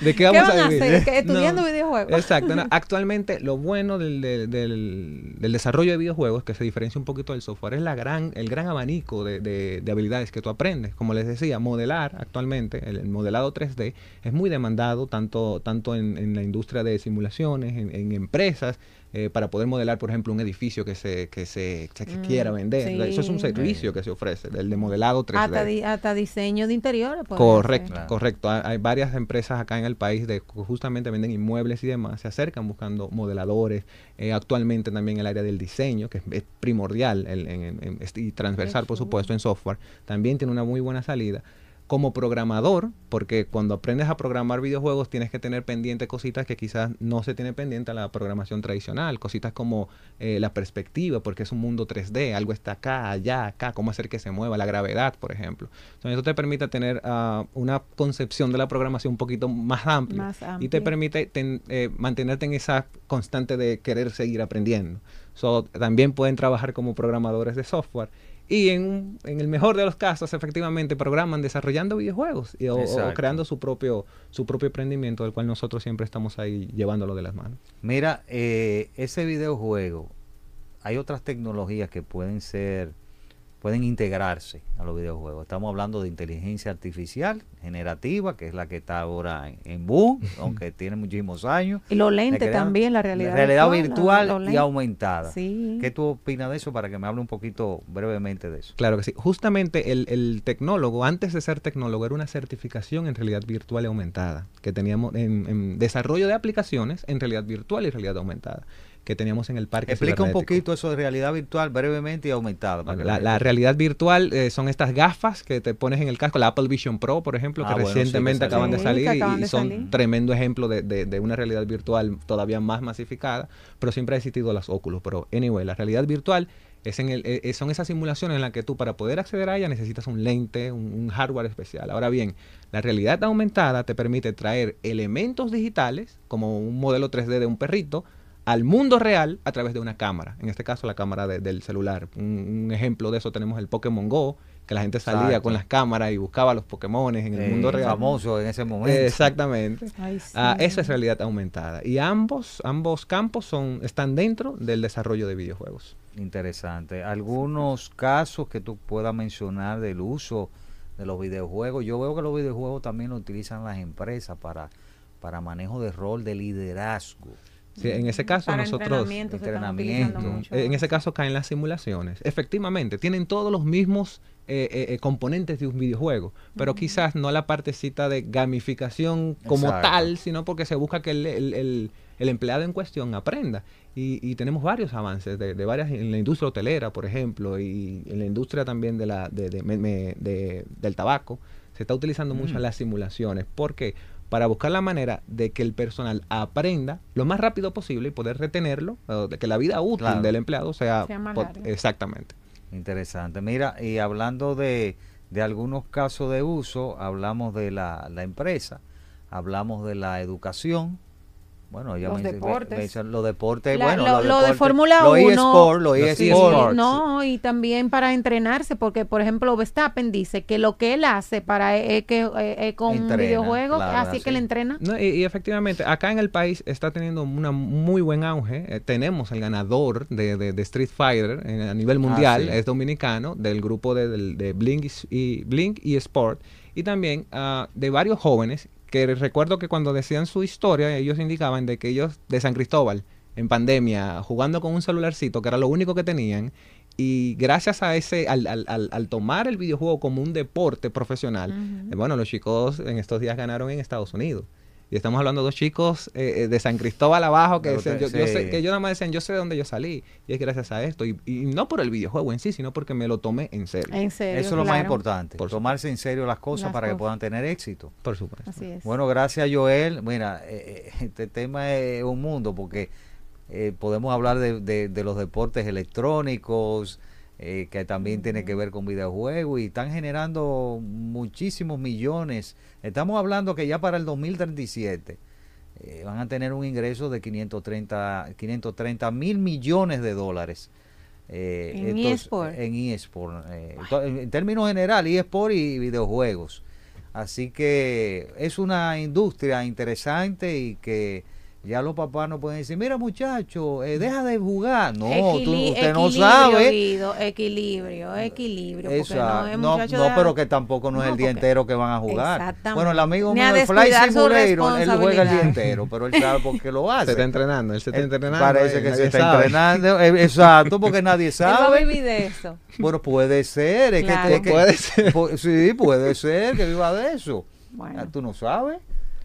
¿de qué vamos
van
a
a
vivir?
estudiando
No.
videojuegos?
Exacto. no, Actualmente lo bueno del, del- del- del desarrollo de videojuegos, que se diferencia un poquito del software, es la gran, el gran abanico de, de- de habilidades que tú aprendes. Como les decía, modelar actualmente, el, el modelado 3D, es muy demandado tanto, tanto en, la industria de simulaciones, en empresas, eh, para poder modelar, por ejemplo, un edificio que se, que se que se
Mm,
quiera vender. Eso es un servicio que se ofrece, el de modelado 3D.
hasta, di- hasta diseño de interiores. pueden
Correcto.
Claro.
correcto. Hay, hay varias empresas acá en el país de que justamente venden inmuebles y demás, se acercan buscando modeladores. Eh, actualmente también el área del diseño, que es, es primordial el- en- en- en- y transversal, por supuesto, en software, también tiene una muy buena salida. Como programador, porque cuando aprendes a programar videojuegos tienes que tener pendiente cositas que quizás no se tiene pendiente a la programación tradicional, cositas como eh, la perspectiva, porque es un mundo 3D, algo está acá, allá, acá, cómo hacer que se mueva, la gravedad, por ejemplo. Entonces eso te permite tener ah, una concepción de la programación un poquito más amplia,
Más
y te permite ten- eh, mantenerte en esa constante de querer seguir aprendiendo. So, también pueden trabajar como programadores de software y en, en el mejor de los casos efectivamente programan desarrollando videojuegos y- o- creando su propio su propio emprendimiento del cual nosotros siempre estamos ahí llevándolo de las manos.
Mira, eh, ese videojuego, hay otras tecnologías que pueden ser, pueden integrarse a los videojuegos. Estamos hablando de inteligencia artificial generativa, que es la que está ahora en, en boom, aunque tiene muchísimos años.
Y los
Le
lentes también, la realidad,
realidad
virtual.
y aumentada.
Sí.
¿Qué tú opinas de eso para que me hable un poquito brevemente de eso?
Claro que sí. Justamente el, el tecnólogo, antes de ser tecnólogo, era una certificación en realidad virtual y aumentada, que teníamos en, en desarrollo de aplicaciones en realidad virtual y realidad aumentada, que teníamos en el parque.
Explica un poquito eso de realidad virtual brevemente y aumentada.
Bueno, la, realidad virtual eh, son estas gafas que te pones en el casco, la Apple Vision Pro, por ejemplo,
Ah,
que
bueno, sí, que
recientemente acaban de salir y-
acaban
y,
de
son
salir.
tremendo ejemplo de, de- de una realidad virtual todavía más masificada, pero siempre ha existido las Oculus. Pero, anyway, la realidad virtual Es en el, eh, son esas simulaciones en las que tú para poder acceder a ella necesitas un lente, un, un hardware especial. Ahora bien, la realidad aumentada te permite traer elementos digitales, como un modelo 3D de un perrito, al mundo real a través de una cámara. En este caso, la cámara de- del celular. Un, un ejemplo de eso tenemos el Pokémon Go, que la gente salía
Exacto.
con las cámaras y buscaba los Pokémon en el
Eh,
mundo real.
famoso en ese momento.
Exactamente.
Ay, sí.
Ah, eso es realidad aumentada. Y ambos, ambos campos son, están dentro del desarrollo de videojuegos.
Interesante. Algunos casos que tú puedas mencionar del uso de los videojuegos. Yo veo que los videojuegos también lo utilizan las empresas para, para manejo de rol de liderazgo.
Sí, en ese caso
Para
nosotros...
entrenamiento mucho.
En ese caso caen las simulaciones. Efectivamente, tienen todos los mismos eh, eh, eh, componentes de un videojuego, pero quizás no la partecita de gamificación como
Exacto.
tal, sino porque se busca que el, el- el- el empleado en cuestión aprenda. Y, y tenemos varios avances de, de varias en la industria hotelera, por ejemplo, y en la industria también de la, de- del tabaco. Se está utilizando mucho
Mm.
las simulaciones. ¿Por qué? Para buscar la manera de que el personal aprenda lo más rápido posible y poder retenerlo, de que la vida útil
Claro.
del empleado sea,
Sea más larga.
exactamente.
Interesante. Mira, y hablando de, de algunos casos de uso, hablamos de la, la empresa, hablamos de la educación. Bueno, ya
Los
menc-
deportes.
los deportes,
La-
bueno,
lo,
los
lo de Fórmula
los
1.
eSport, los
Los
eSport.
Sí,
eSports.
no, y también para entrenarse, porque por ejemplo Verstappen dice que lo que él hace para eh, que eh, eh, con
Entrena,
videojuegos,
claro,
así que él
así.
entrena.
No, y, y efectivamente, acá en el país está teniendo un muy buen auge. Eh, tenemos el ganador de, de- de Street Fighter en- a nivel mundial,
Ah, sí.
es dominicano, del grupo de, de Blink, y, Blink y Sport. Y también ah, de varios jóvenes que recuerdo que cuando decían su historia, ellos indicaban de que ellos de San Cristóbal, en pandemia, jugando con un celularcito, que era lo único que tenían, y gracias a ese, al, al- al- al tomar el videojuego como un deporte profesional, eh, bueno, los chicos en estos días ganaron en Estados Unidos. Y estamos hablando de dos chicos eh, eh, de San Cristóbal abajo que, decían, yo, yo sé- que yo nada más decían, yo sé de dónde yo salí. Y es gracias a esto. Y, y no por el videojuego en sí, sino porque me lo tomé en serio.
En serio.
Eso es lo más importante,
Por
tomarse en serio las cosas
Las
para que puedan tener éxito.
Por supuesto.
Así es.
Bueno, gracias Joel. Mira, eh, eh, este tema es un mundo porque eh, podemos hablar de, de- de los deportes electrónicos, eh, que también tiene que ver con videojuegos y están generando muchísimos millones. Estamos hablando que ya para el 2037 eh, van a tener un ingreso de 530, 530 mil millones de dólares. eh,
En eSport.
En eSport. eh, en términos general, eSport y videojuegos. Así que es una industria interesante y que ya los papás no pueden decir, mira muchacho, eh, deja de jugar. No, tú-
Equili-
usted no
equilibrio,
sabe.
Guido, equilibrio, equilibrio. Porque
Esa-
no, es
no, no, pero que tampoco no, es
No,
el día entero que van a jugar.
Exactamente.
Bueno, el amigo mío de Fly Simulator, él juega el día entero, pero él sabe por qué lo hace.
Se está entrenando, él se está entrenando.
Parece
eh,
que se está
sabe.
entrenando. eh, exacto, porque nadie
Él va a
sabe.
vivir de eso.
Bueno, puede ser. Es que-
Claro.
es que-
Puede ser.
sí, puede ser que viva de eso.
Bueno.
Tú no sabes.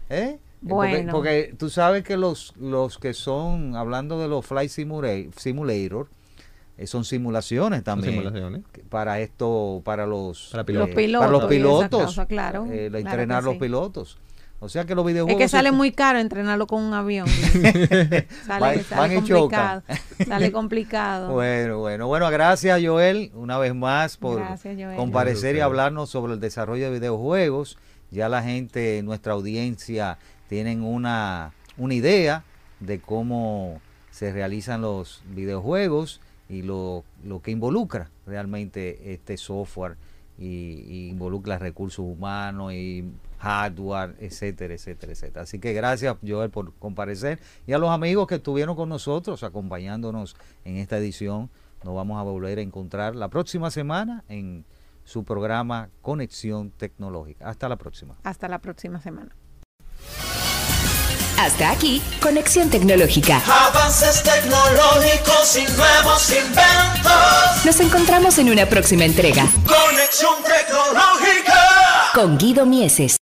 ¿eh? Porque-
Bueno.
Porque, tú sabes que los, los que son, hablando de los Flight Simula- Simulator, eh, son simulaciones
Son
también.
simulaciones.
Para esto, para los,
Para pilotos.
Los pilotos.
para los pilotos.
cosa, claro,
eh, la-
claro
entrenar los
sí.
pilotos. O sea que los
Es
videojuegos.
que sale muy caro entrenarlo con un avión. sale
Van-
sale
van y
complicado. Sale complicado.
Bueno, bueno, bueno, gracias Joel una vez más por
Gracias,
comparecer y hablarnos sobre el desarrollo de videojuegos. Ya la gente, nuestra audiencia, tienen una, una idea de cómo se realizan los videojuegos y lo, lo que involucra realmente este software y, involucra recursos humanos y hardware, etcétera, etcétera, etcétera. Así que gracias Joel por comparecer y a los amigos que estuvieron con nosotros acompañándonos en esta edición. Nos vamos a volver a encontrar la próxima semana en su programa Conexión Tecnológica. Hasta la próxima.
Hasta la próxima semana.
Hasta aquí, Conexión Tecnológica.
Avances tecnológicos y nuevos inventos.
Nos encontramos en una próxima entrega
Conexión tecnológica.
con Guido Mieses.